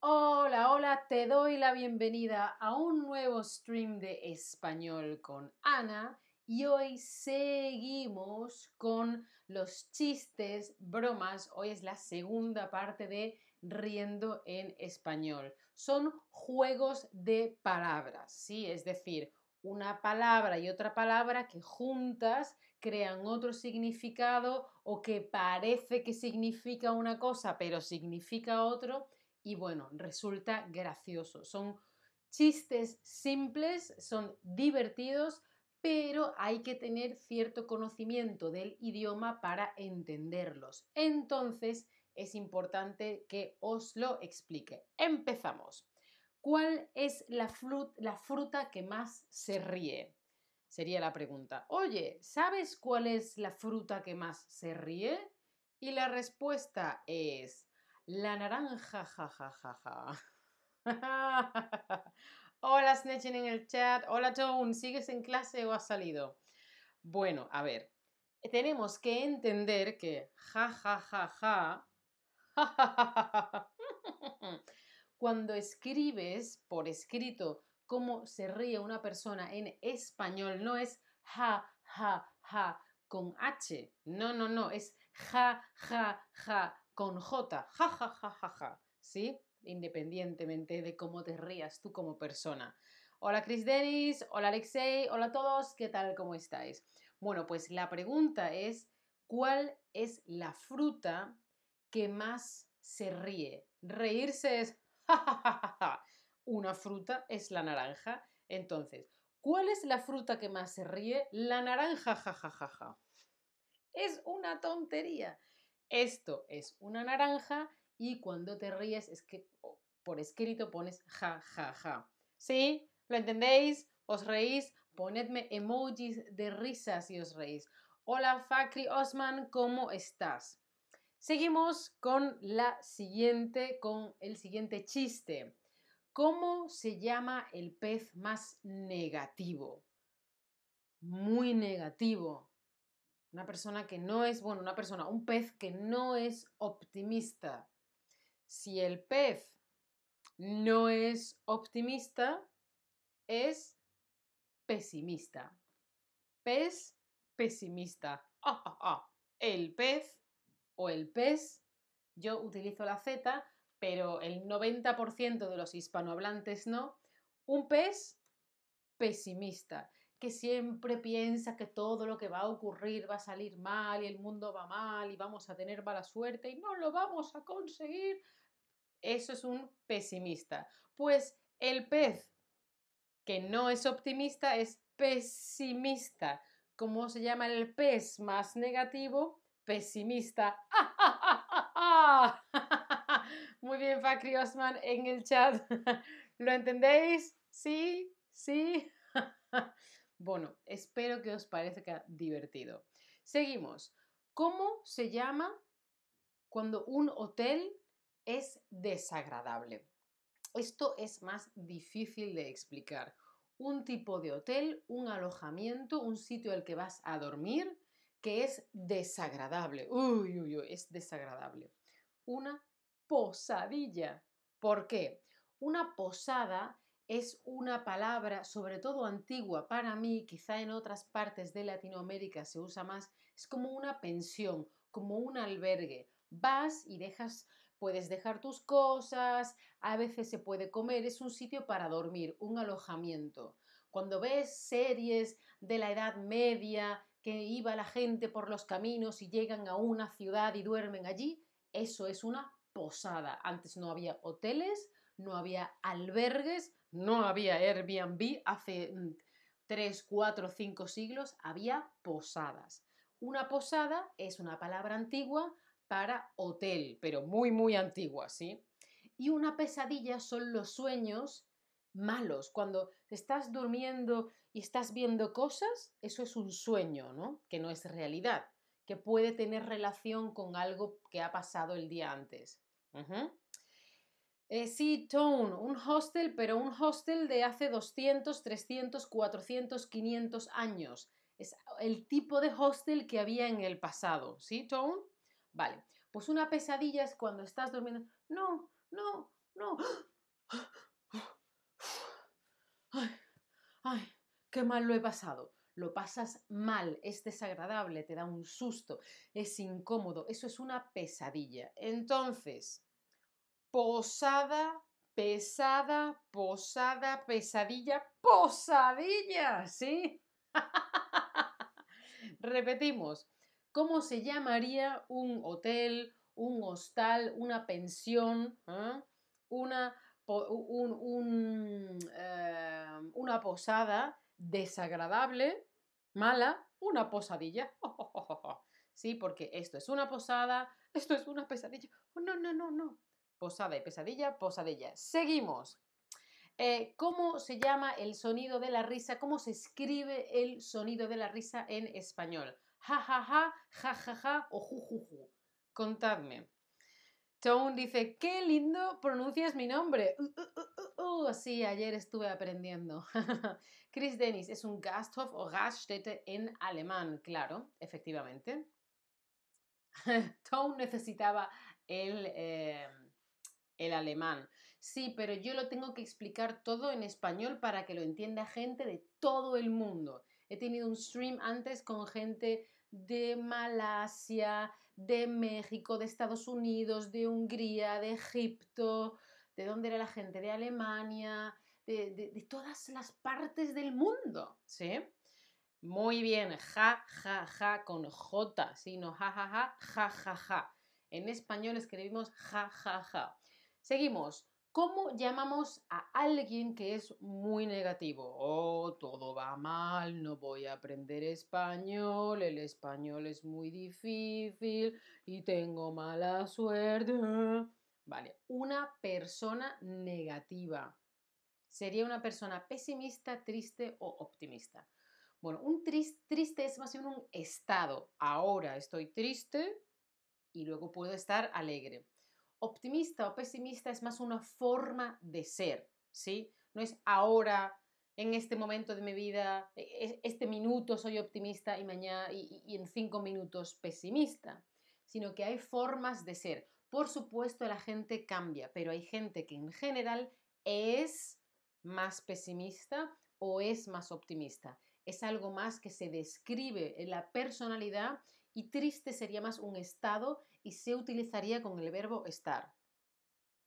Hola, hola, te doy la bienvenida a un nuevo stream de español con Ana y hoy seguimos con los chistes, bromas. Hoy es la segunda parte de Riendo en español. Son juegos de palabras, ¿sí? Es decir, una palabra y otra palabra que juntas crean otro significado o que parece que significa una cosa pero significa otro y bueno, resulta gracioso. Son chistes simples, son divertidos, pero hay que tener cierto conocimiento del idioma para entenderlos. Entonces, es importante que os lo explique. Empezamos. ¿Cuál es la, fruta que más se ríe? Sería la pregunta. Oye, ¿sabes cuál es la fruta que más se ríe? Y la respuesta es la naranja, ja, ja, ja, ja. Hola, Snetchen en el chat. Hola, Tone. ¿Sigues en clase o has salido? Bueno, a ver. Tenemos que entender que ja, ja, ja, ja. Cuando escribes por escrito cómo se ríe una persona en español, no es ja, ja, ja con H. No, no, no. Es ja, ja, ja con J, ja, ja, ja, ja, ja, ¿sí? Independientemente de cómo te rías tú como persona. Hola Chris Dennis, hola Alexei, hola a todos, ¿qué tal? ¿Cómo estáis? Bueno, pues la pregunta es, ¿cuál es la fruta que más se ríe? Reírse es, Una fruta es la naranja. Entonces, ¿cuál es la fruta que más se ríe? La naranja, ja, ja, ja, ja. Es una tontería. Esto es una naranja y cuando te ríes es que por escrito pones ja, ja, ja. ¿Sí? ¿Lo entendéis? ¿Os reís? Ponedme emojis de risa si os reís. Hola Fakri Osman, ¿cómo estás? Seguimos con la siguiente, con el siguiente chiste. ¿Cómo se llama el pez más negativo? Muy negativo. Una persona que no es, bueno, una persona, un pez que no es optimista. Si el pez no es optimista, es pesimista. Pez pesimista. El pez o el pez, yo utilizo la Z, pero el 90% de los hispanohablantes no. Un pez pesimista que siempre piensa que todo lo que va a ocurrir va a salir mal y el mundo va mal y vamos a tener mala suerte y no lo vamos a conseguir. Eso es un pesimista. Pues el pez que no es optimista es pesimista. ¿Cómo se llama el pez más negativo? Pesimista. Muy bien, Fakri Osman en el chat. ¿Lo entendéis? Sí, sí. Bueno, espero que os parezca divertido. Seguimos. ¿Cómo se llama cuando un hotel es desagradable? Esto es más difícil de explicar. Un tipo de hotel, un alojamiento, un sitio al que vas a dormir que es desagradable. Uy, uy, uy, es desagradable. Una posadilla. ¿Por qué? Una posada es una palabra, sobre todo antigua para mí, quizá en otras partes de Latinoamérica se usa más, es como una pensión, como un albergue. Vas y dejas, puedes dejar tus cosas, a veces se puede comer, es un sitio para dormir, un alojamiento. Cuando ves series de la Edad Media, que iba la gente por los caminos y llegan a una ciudad y duermen allí, eso es una posada. Antes no había hoteles, no había albergues, no había Airbnb hace 3, 4, 5 siglos, había posadas. Una posada es una palabra antigua para hotel, pero muy, muy antigua, ¿sí? Y una pesadilla son los sueños malos. Cuando estás durmiendo y estás viendo cosas, eso es un sueño, ¿no? Que no es realidad. que puede tener relación con algo que ha pasado el día antes. Eh, sí, Tone, un hostel, pero un hostel de hace 200, 300, 400, 500 años. Es el tipo de hostel que había en el pasado. ¿Sí, Tone? Vale. Pues una pesadilla es cuando estás durmiendo. No, no, no. Ay, ay, qué mal lo he pasado. Lo pasas mal, es desagradable, te da un susto, es incómodo. Eso es una pesadilla. Entonces, posada, pesada, posada, pesadilla, posadilla, ¿sí? Repetimos, ¿cómo se llamaría un hotel, un hostal, una pensión, ah? una, eh, una posada desagradable, mala, una posadilla? Sí, porque esto es una posada, esto es una pesadilla. no, no, no, no posada y pesadilla, posadilla. Seguimos. Eh, ¿Cómo se llama el sonido de la risa? ¿Cómo se escribe el sonido de la risa en español? Ja, ja, ja, ja, ja, ja o ju, ju, ju. Contadme. Tone dice, qué lindo pronuncias mi nombre. Uh, uh, uh, uh sí, ayer estuve aprendiendo. Chris Dennis es un Gasthof o Gaststätte en alemán, claro, efectivamente. Tone necesitaba el... Eh, el alemán. Sí, pero yo lo tengo que explicar todo en español para que lo entienda gente de todo el mundo. He tenido un stream antes con gente de Malasia, de México, de Estados Unidos, de Hungría, de Egipto, de dónde era la gente, de Alemania, de, todas las partes del mundo, ¿sí? Muy bien, ja, ja, ja, con J, ¿sí? No ja, ja, ja, ja, ja, ja. En español escribimos ja, ja, ja. Seguimos. ¿Cómo llamamos a alguien que es muy negativo? Oh, todo va mal, no voy a aprender español, el español es muy difícil y tengo mala suerte. Vale, una persona negativa. Sería una persona pesimista, triste o optimista. Bueno, un triste es más bien un estado. Ahora estoy triste y luego puedo estar alegre optimista o pesimista es más una forma de ser, ¿sí? No es ahora, en este momento de mi vida, e, este minuto soy optimista y mañana y, en cinco minutos pesimista, sino que hay formas de ser. Por supuesto, la gente cambia, pero hay gente que en general es más pesimista o es más optimista. Es algo más que se describe en la personalidad y triste sería más un estado y se utilizaría con el verbo estar.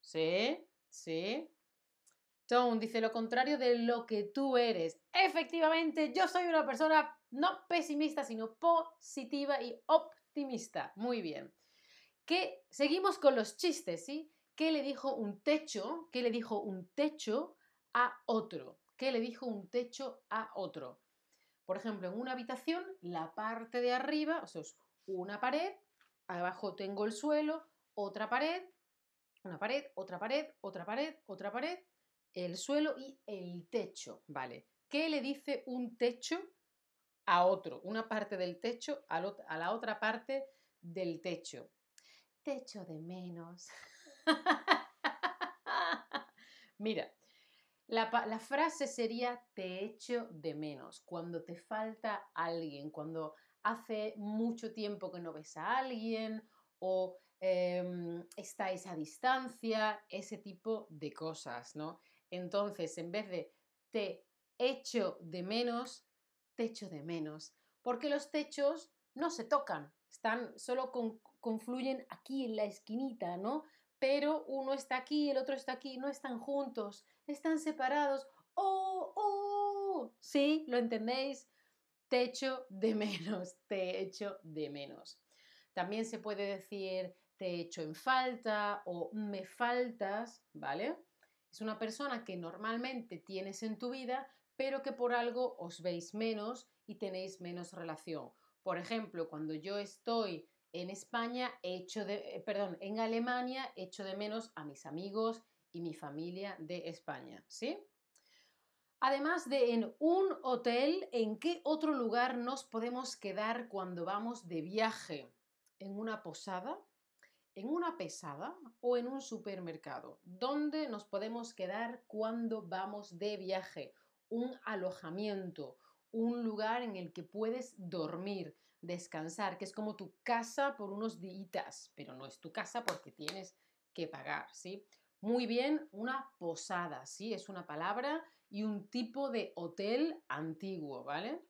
¿Sí? ¿Sí? Tone dice lo contrario de lo que tú eres. Efectivamente, yo soy una persona no pesimista, sino positiva y optimista. Muy bien. ¿Qué? Seguimos con los chistes, ¿sí? ¿Qué le dijo un techo? ¿Qué le dijo un techo a otro? ¿Qué le dijo un techo a otro? Por ejemplo, en una habitación, la parte de arriba, o sea, es una pared, abajo tengo el suelo, otra pared, una pared, otra pared, otra pared, otra pared, el suelo y el techo, ¿vale? ¿Qué le dice un techo a otro? Una parte del techo a la otra parte del techo. Techo de menos. Mira, la, frase sería te echo de menos, cuando te falta alguien, cuando hace mucho tiempo que no ves a alguien o em, estáis a distancia, ese tipo de cosas, ¿no? Entonces, en vez de te echo de menos, te echo de menos, porque los techos no se tocan, están, solo confluyen aquí en la esquinita, ¿no? Pero uno está aquí, el otro está aquí, no están juntos, están separados. ¡Oh, oh! ¿Sí? ¿Lo entendéis? Te echo de menos, te echo de menos. También se puede decir te echo en falta o me faltas, ¿vale? Es una persona que normalmente tienes en tu vida, pero que por algo os veis menos y tenéis menos relación. Por ejemplo, cuando yo estoy en España hecho de, eh, perdón, en Alemania echo de menos a mis amigos y mi familia de España, ¿sí? Además de en un hotel, ¿en qué otro lugar nos podemos quedar cuando vamos de viaje? ¿En una posada? ¿En una pesada o en un supermercado? ¿Dónde nos podemos quedar cuando vamos de viaje? Un alojamiento, un lugar en el que puedes dormir, descansar, que es como tu casa por unos días, pero no es tu casa porque tienes que pagar, ¿sí? Muy bien, una posada, ¿sí? Es una palabra y un tipo de hotel antiguo, ¿vale?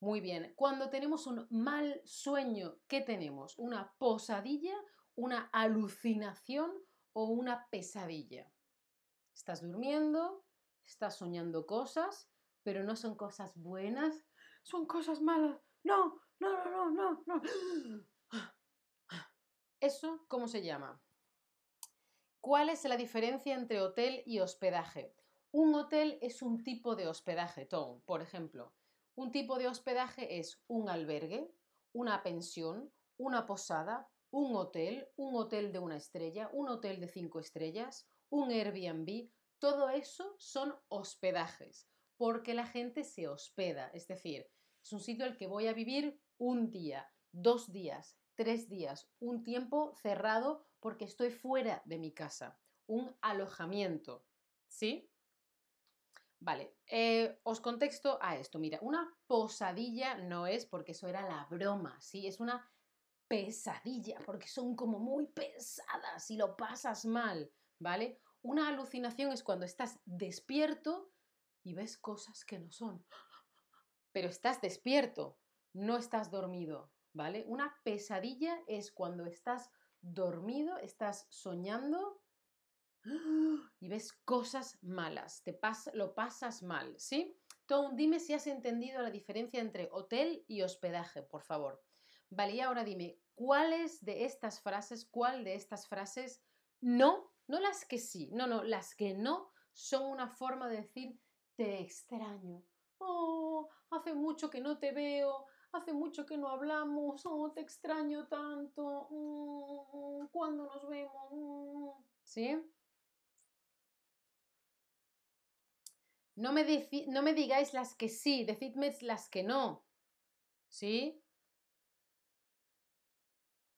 Muy bien, cuando tenemos un mal sueño, ¿qué tenemos? ¿Una posadilla, una alucinación o una pesadilla? Estás durmiendo, estás soñando cosas, pero no son cosas buenas, son cosas malas. No, no, no, no, no, no. ¿Eso cómo se llama? ¿Cuál es la diferencia entre hotel y hospedaje? Un hotel es un tipo de hospedaje, Tom. Por ejemplo, un tipo de hospedaje es un albergue, una pensión, una posada, un hotel, un hotel de una estrella, un hotel de cinco estrellas, un Airbnb. Todo eso son hospedajes, porque la gente se hospeda. Es decir, es un sitio al que voy a vivir un día, dos días, tres días, un tiempo cerrado porque estoy fuera de mi casa, un alojamiento, ¿sí? Vale, eh, os contexto a esto. Mira, una posadilla no es porque eso era la broma, ¿sí? Es una pesadilla porque son como muy pesadas y lo pasas mal, ¿vale? Una alucinación es cuando estás despierto y ves cosas que no son. Pero estás despierto, no estás dormido, ¿vale? Una pesadilla es cuando estás dormido, estás soñando y ves cosas malas, te lo pasas mal, ¿sí? Tom, dime si has entendido la diferencia entre hotel y hospedaje, por favor. Vale, y ahora dime, ¿cuáles de estas frases, cuál de estas frases no, no las que sí, no, no, las que no son una forma de decir te extraño. Oh, hace mucho que no te veo, hace mucho que no hablamos, oh, te extraño tanto, mm, ¿cuándo nos vemos? Mm, ¿Sí? No me, no me digáis las que sí, decidme las que no. ¿Sí?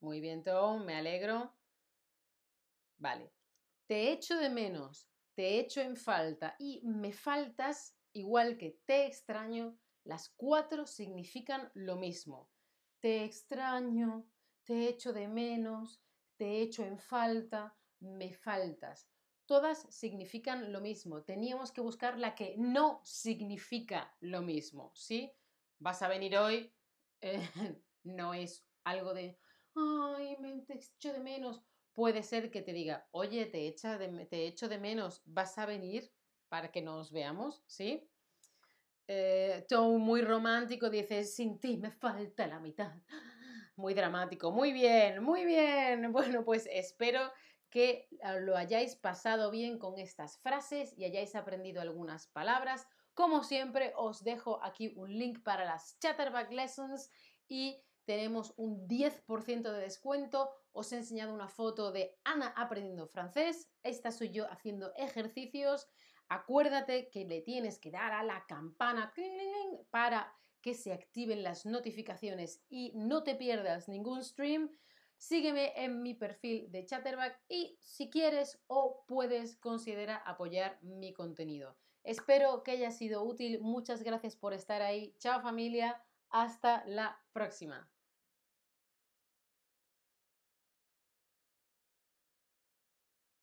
Muy bien, Tom, me alegro. Vale. Te echo de menos, te echo en falta y me faltas igual que te extraño, las cuatro significan lo mismo. Te extraño, te echo de menos, te echo en falta, me faltas. Todas significan lo mismo. Teníamos que buscar la que no significa lo mismo, ¿sí? Vas a venir hoy, eh, no es algo de, ay, me te echo de menos. Puede ser que te diga, oye, te, te echo de menos, ¿vas a venir para que nos veamos? ¿Sí? Eh, Tom muy romántico dice, sin ti me falta la mitad. Muy dramático. Muy bien, muy bien. Bueno, pues espero que lo hayáis pasado bien con estas frases y hayáis aprendido algunas palabras. Como siempre, os dejo aquí un link para las Chatterback Lessons y tenemos un 10% de descuento. Os he enseñado una foto de Ana aprendiendo francés. Esta soy yo haciendo ejercicios. Acuérdate que le tienes que dar a la campana para que se activen las notificaciones y no te pierdas ningún stream. Sígueme en mi perfil de Chatterback y si quieres o puedes considera apoyar mi contenido. Espero que haya sido útil. Muchas gracias por estar ahí. Chao familia. Hasta la próxima.